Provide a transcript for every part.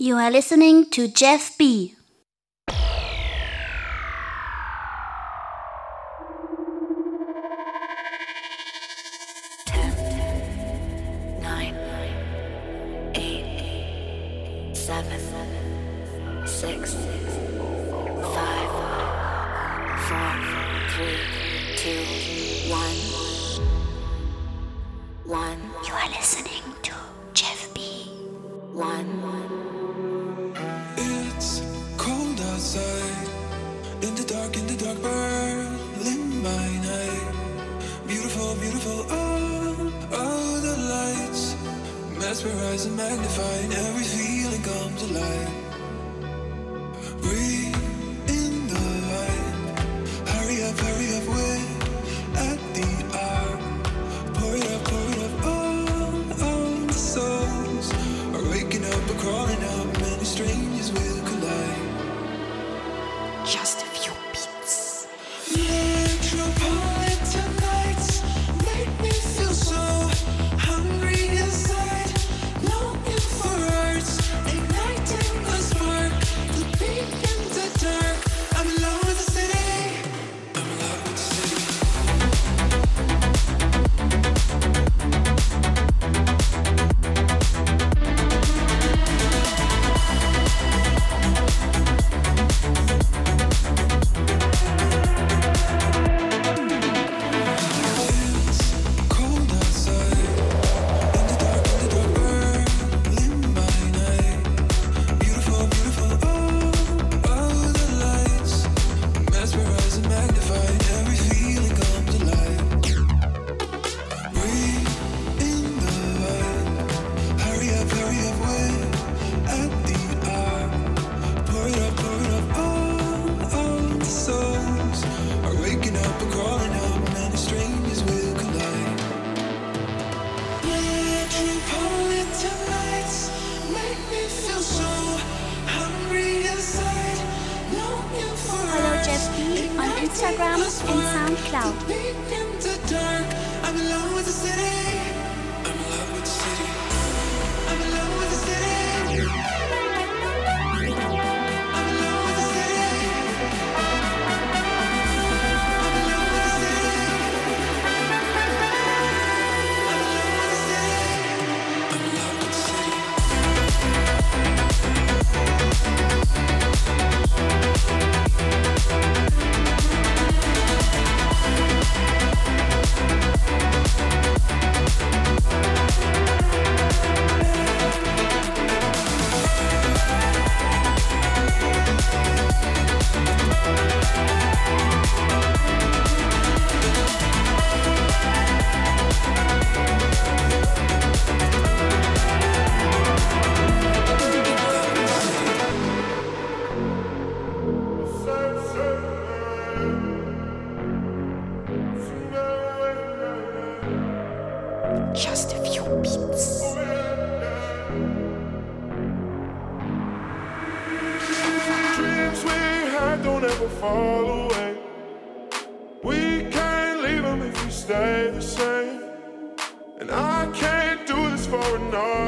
You are listening to Jeff B.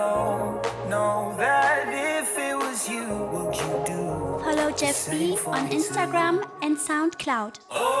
know, know that if it was you, would you do? Jeff B on Instagram and SoundCloud. Oh,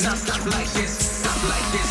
Stop like this, stop like this.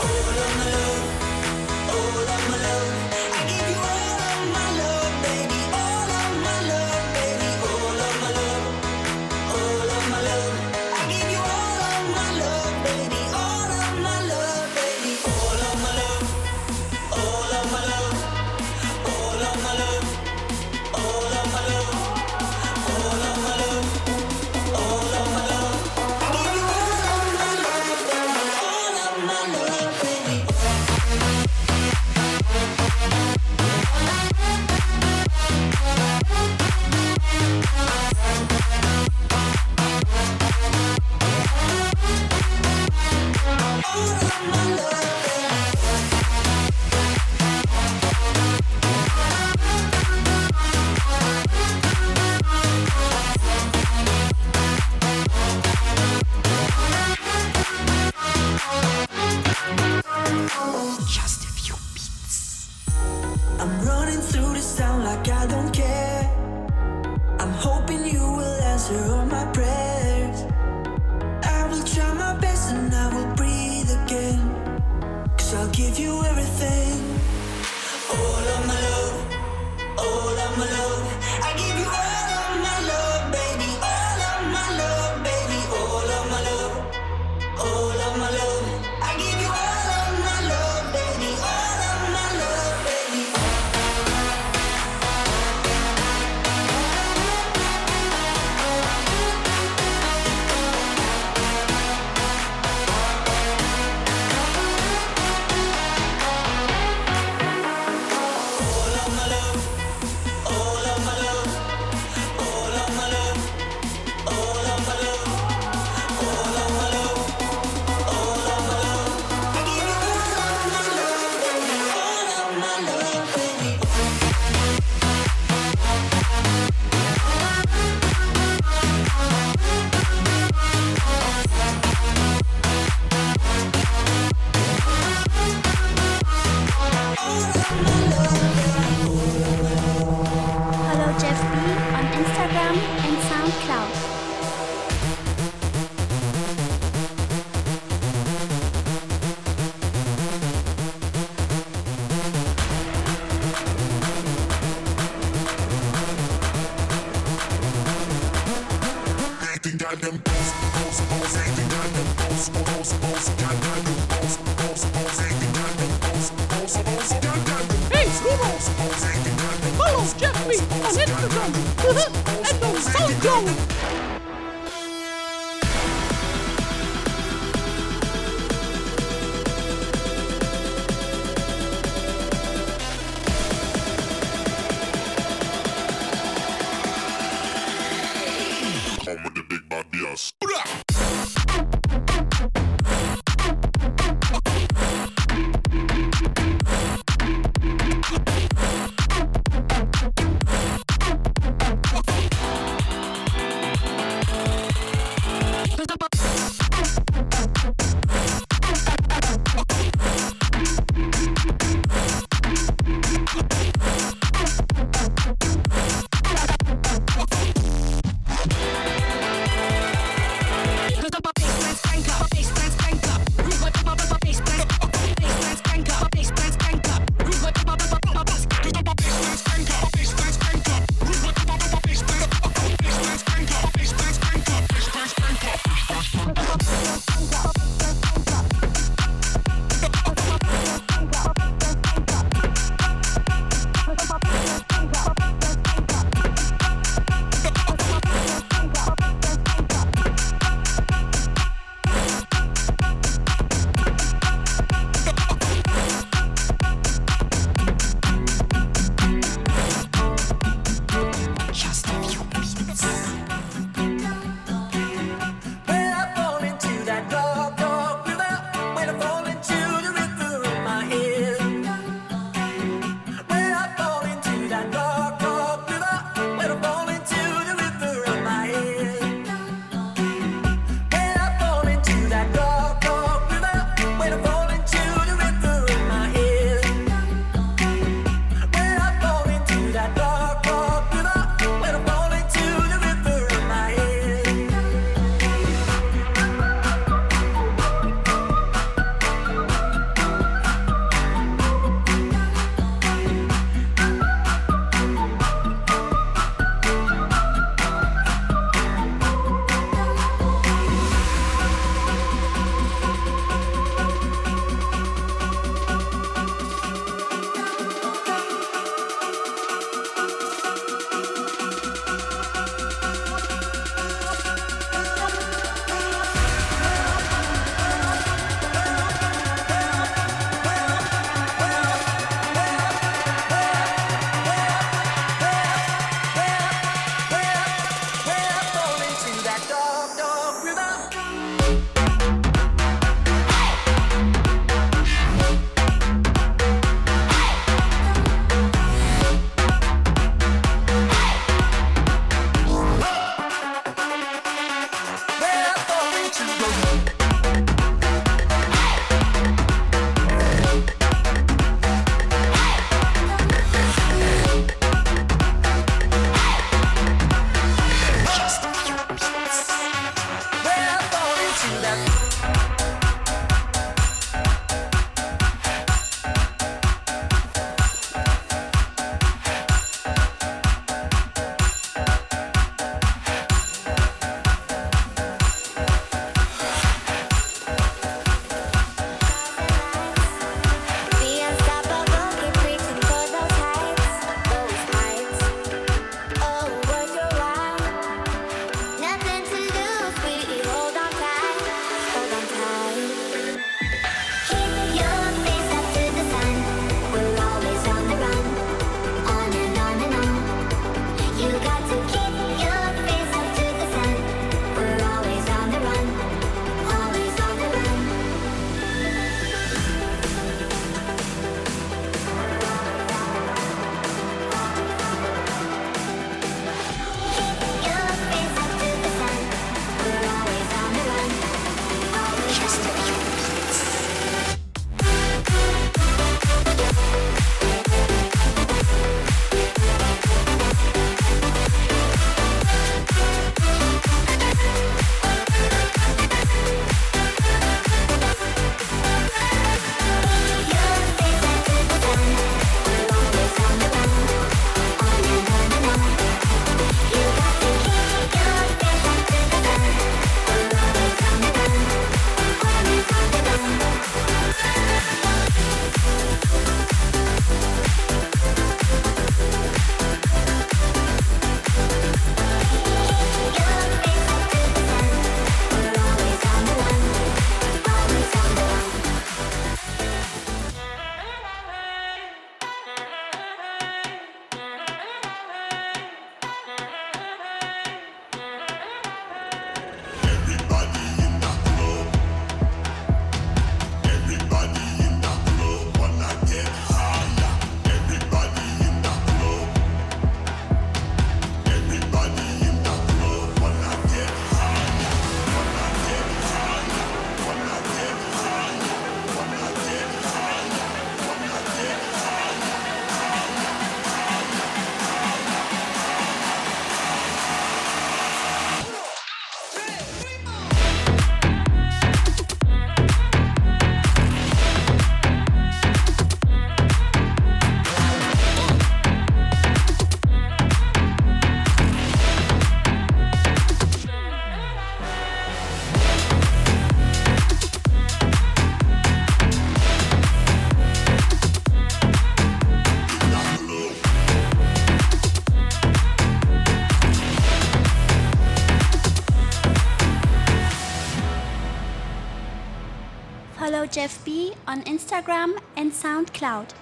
Of my love, Instagram and SoundCloud.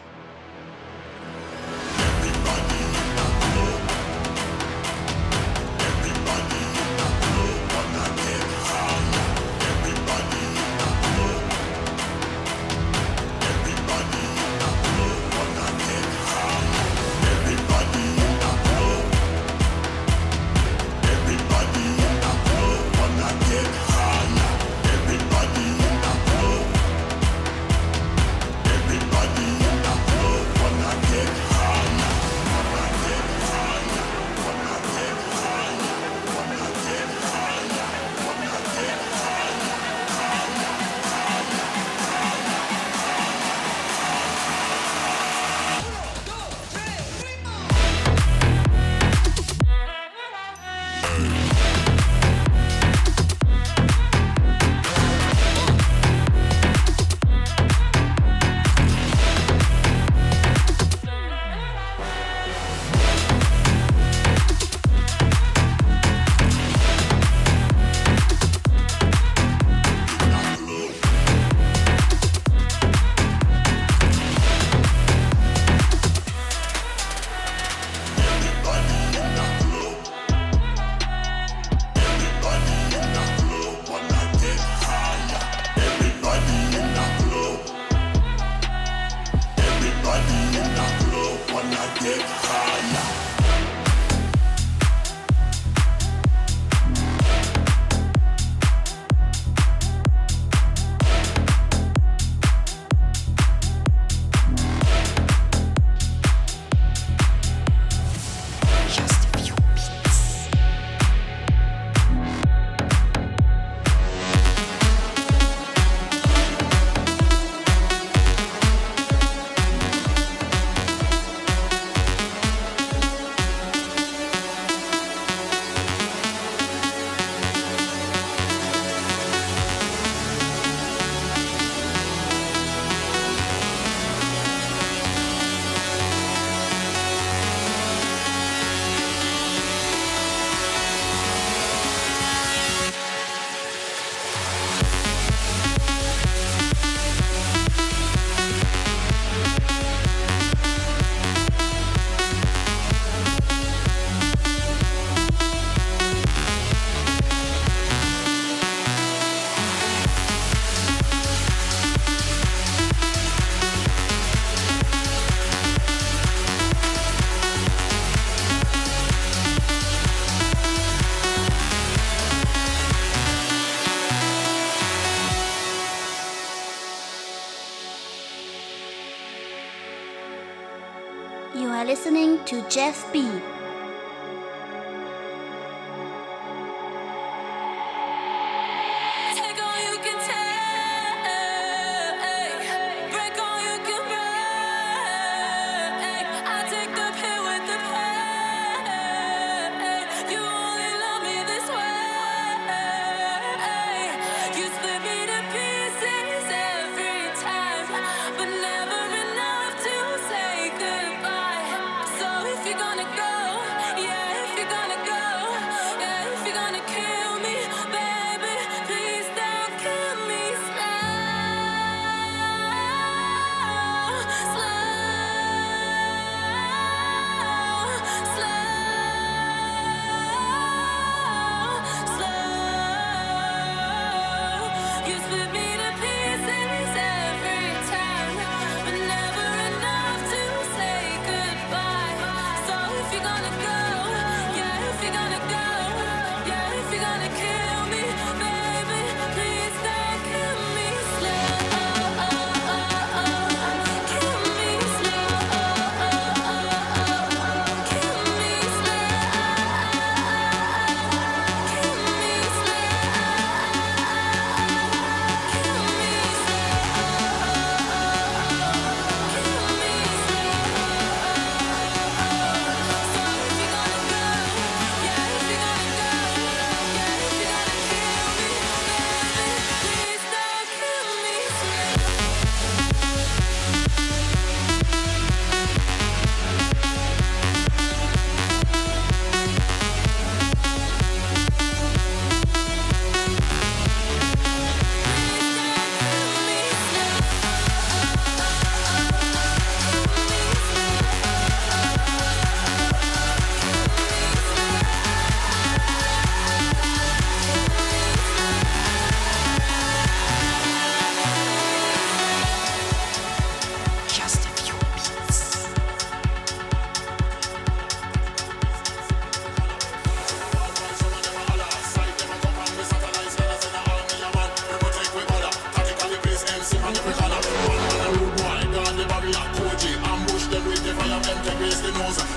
To Jeff B.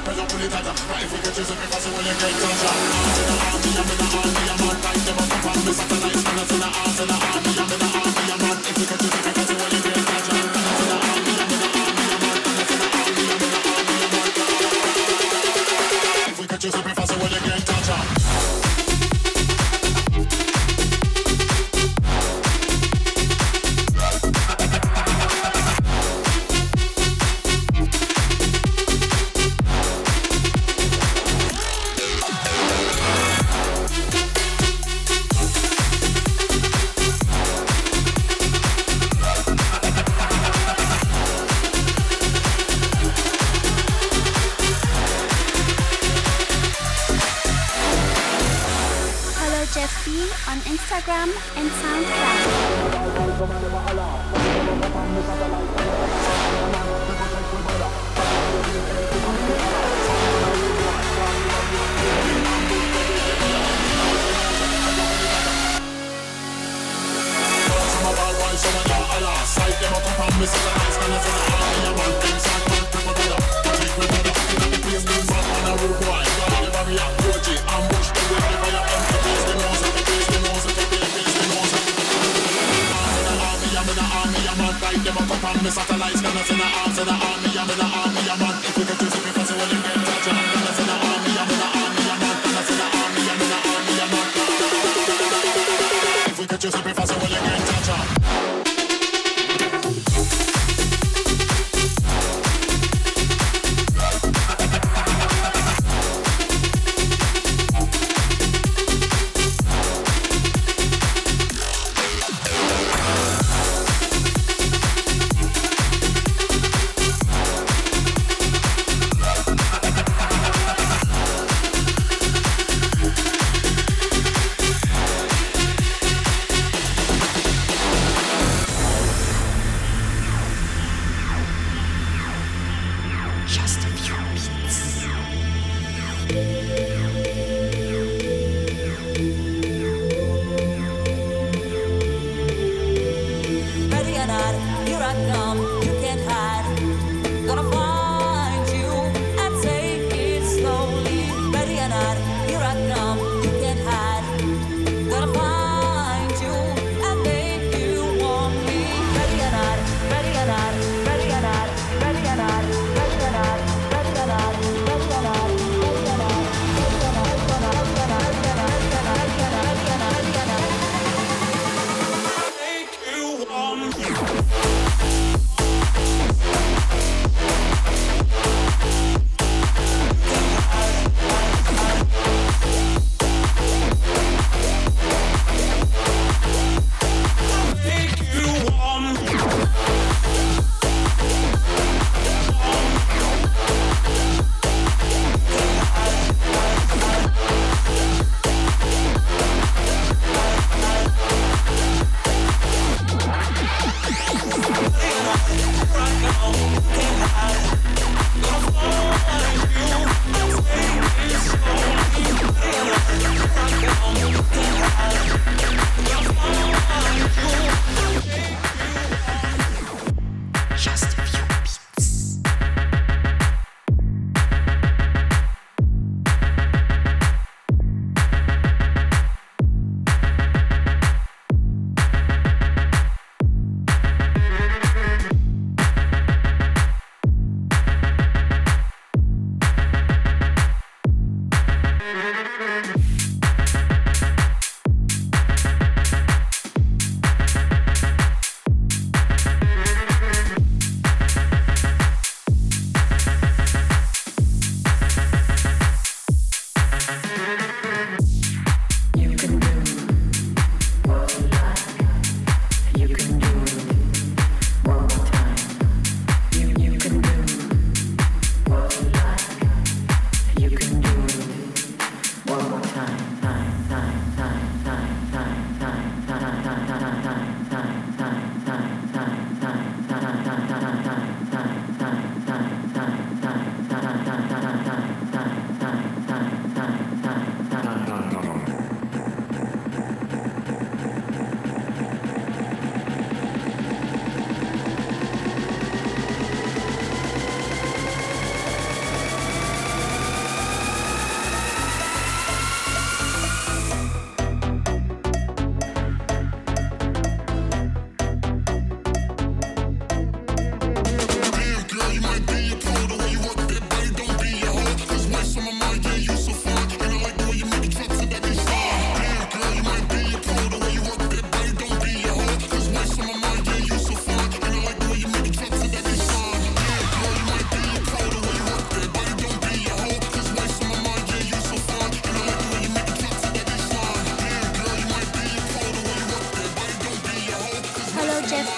Pressure to the tighter But if we catch you, so when you get ganja I'm in the army, I'm in the army I'm on like them, I'm on me Satanized, I'm in the arms, in the army I'm in the army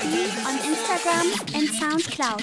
on Instagram and SoundCloud.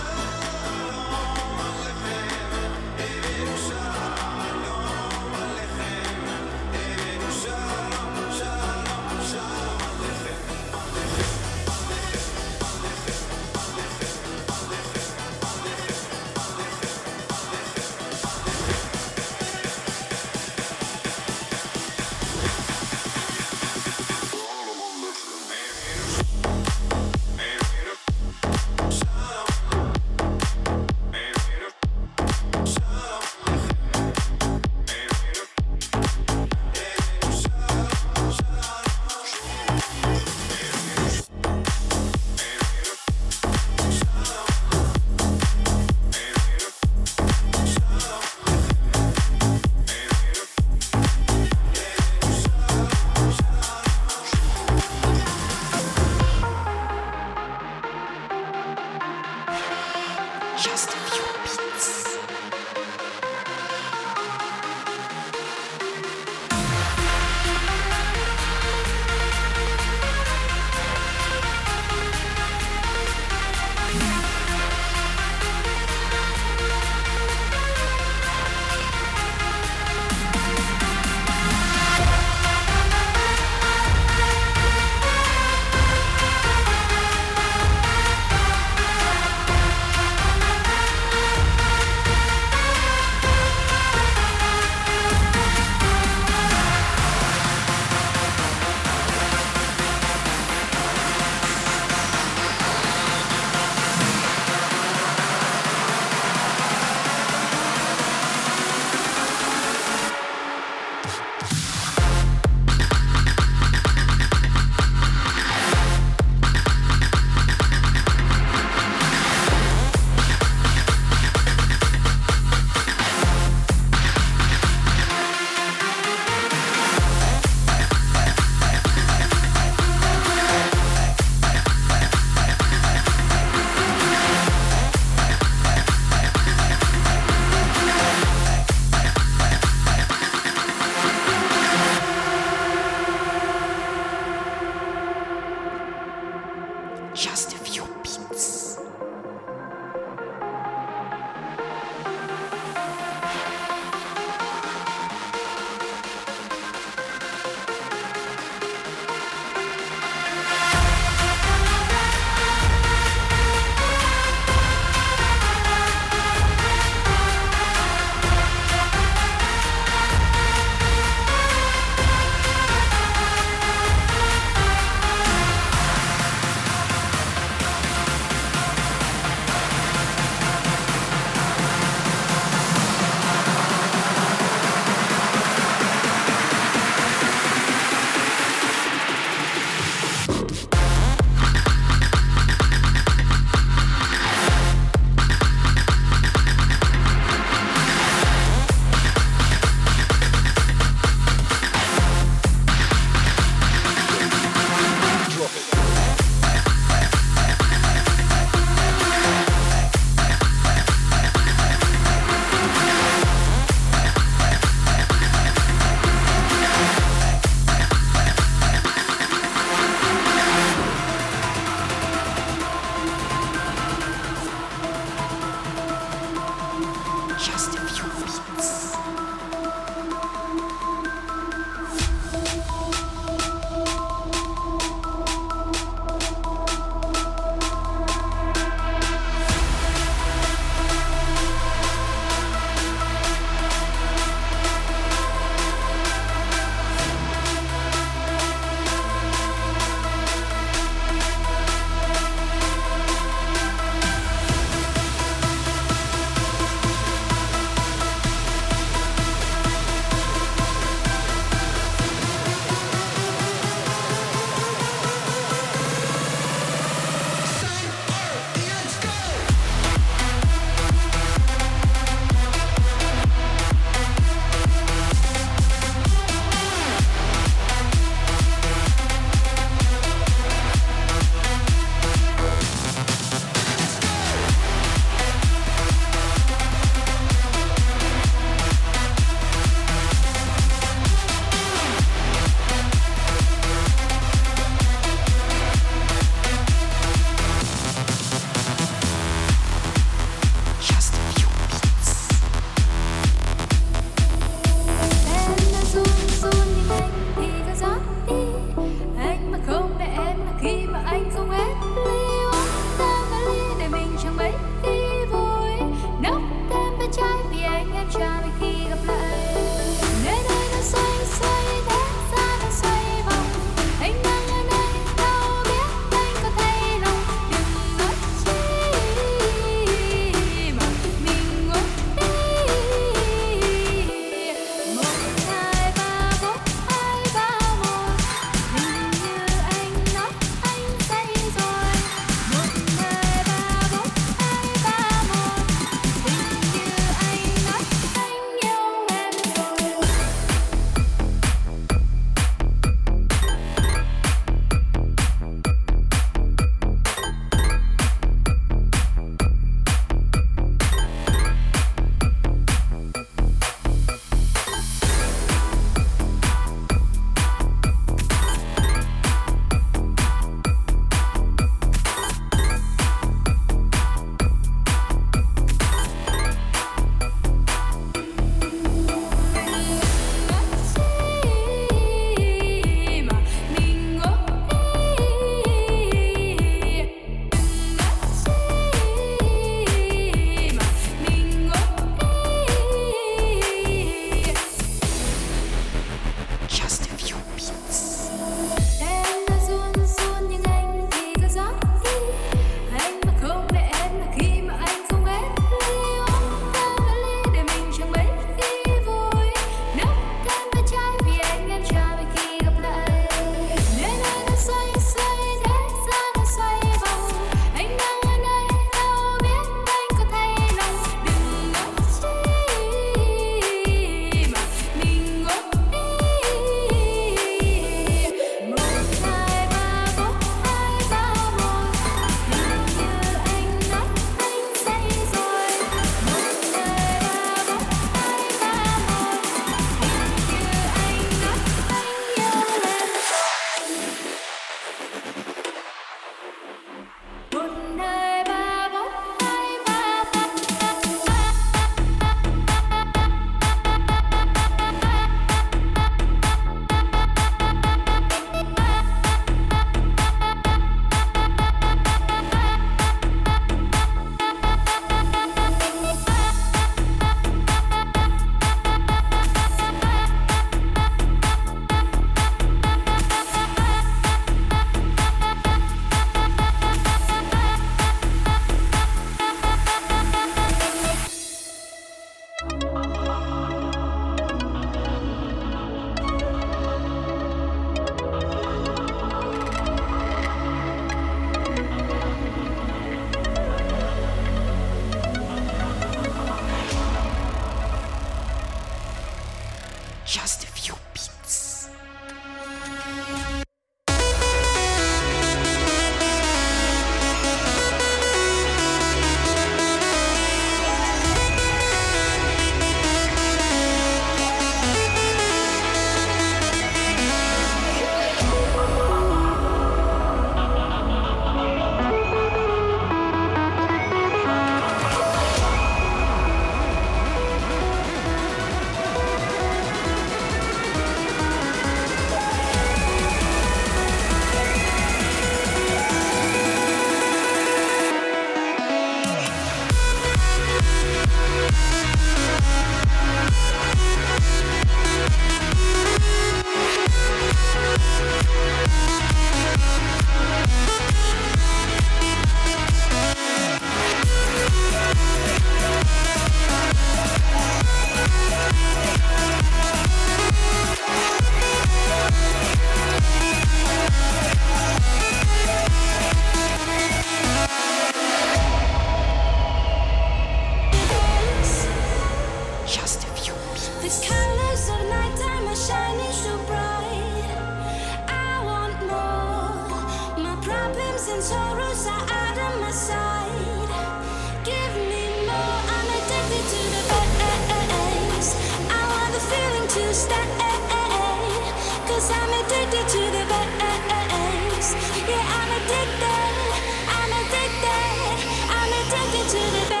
to the back.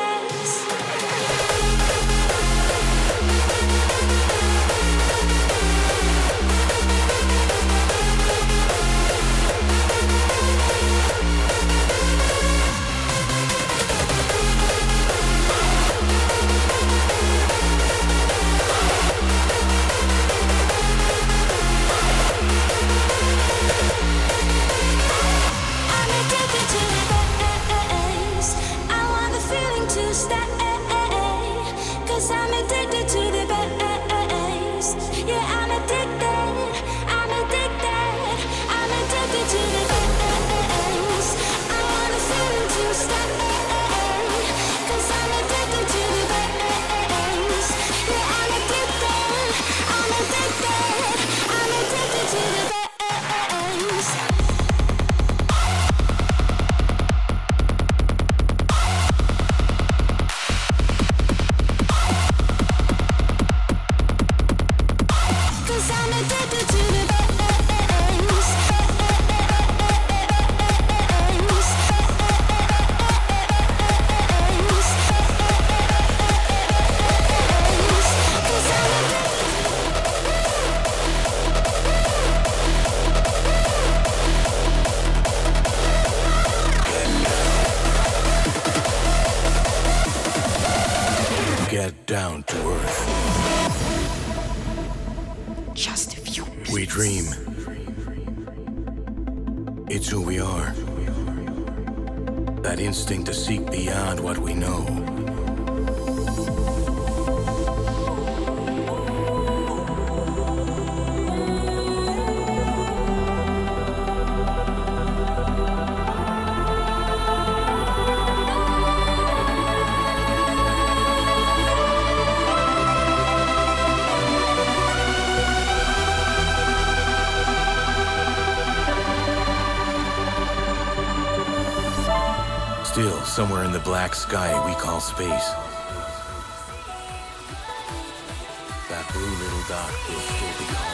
black sky we call space. That blue little dot will still be gone.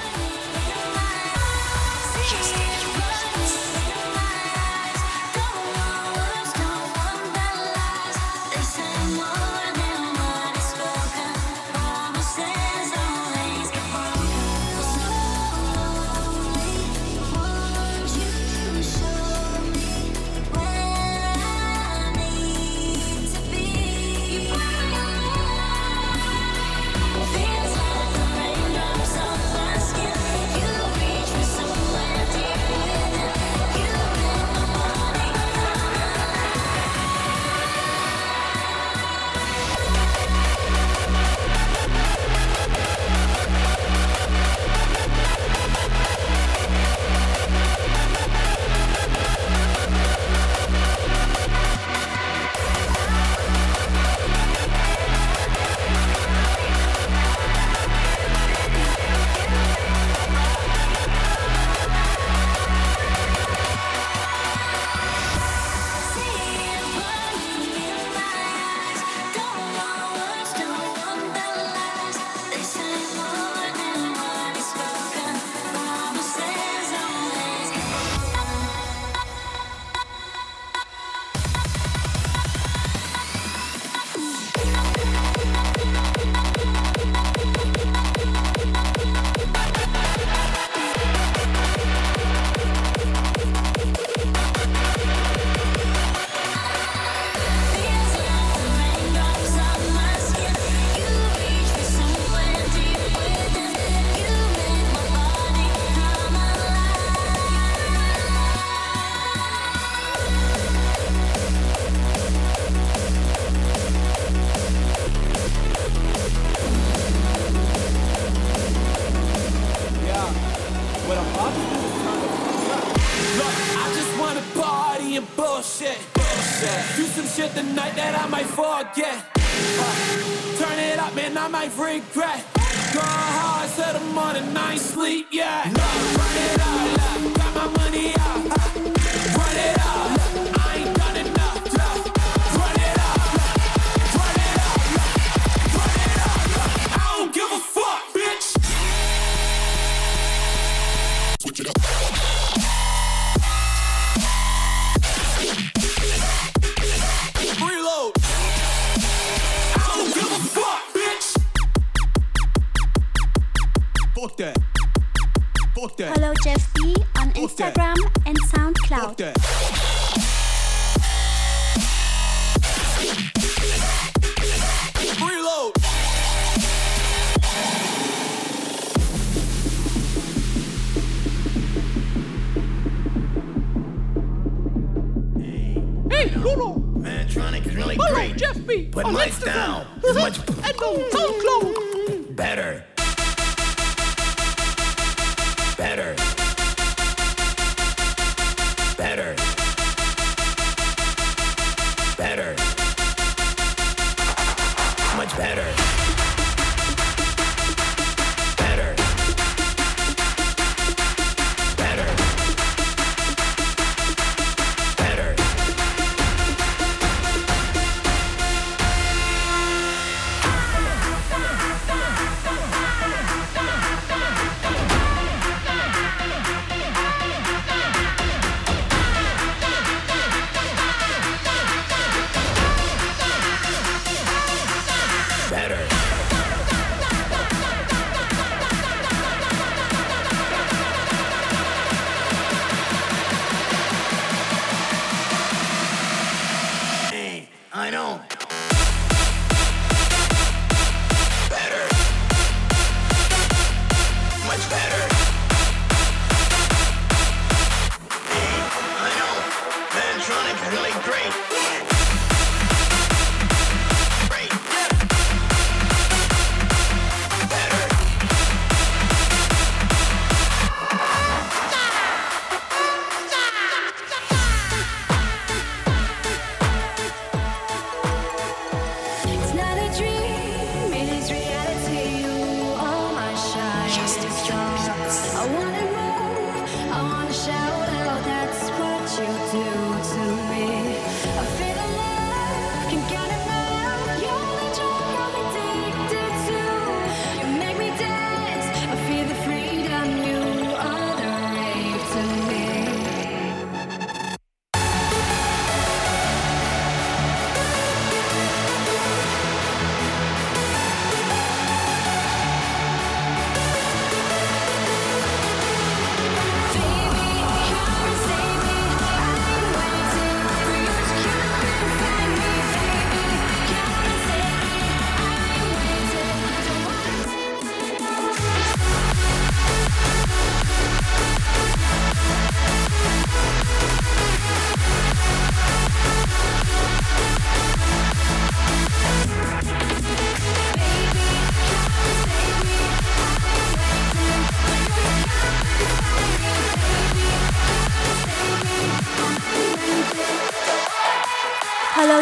Better.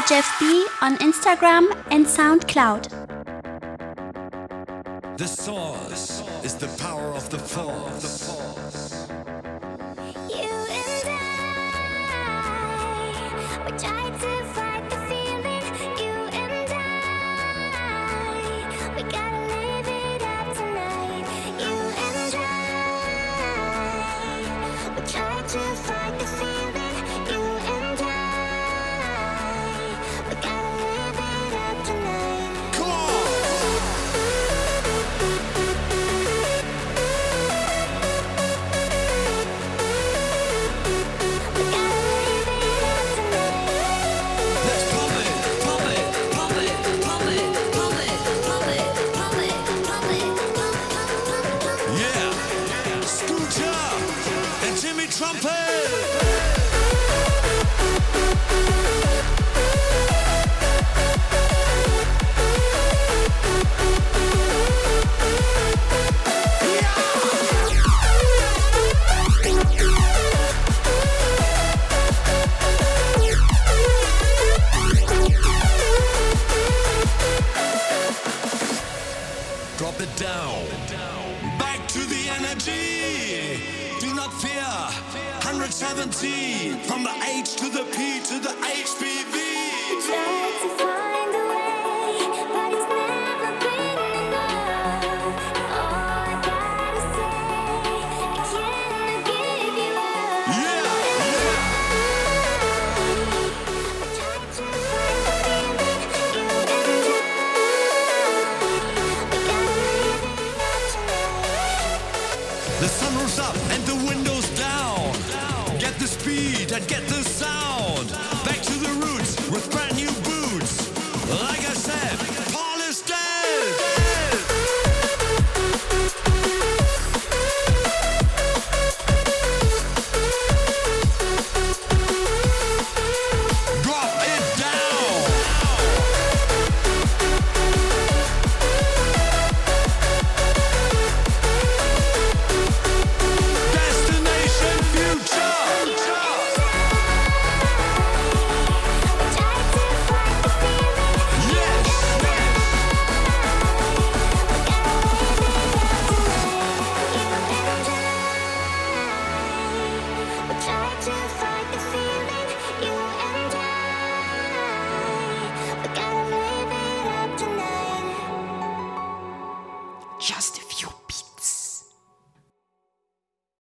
Jeff B on Instagram and SoundCloud. The source is the power of the force.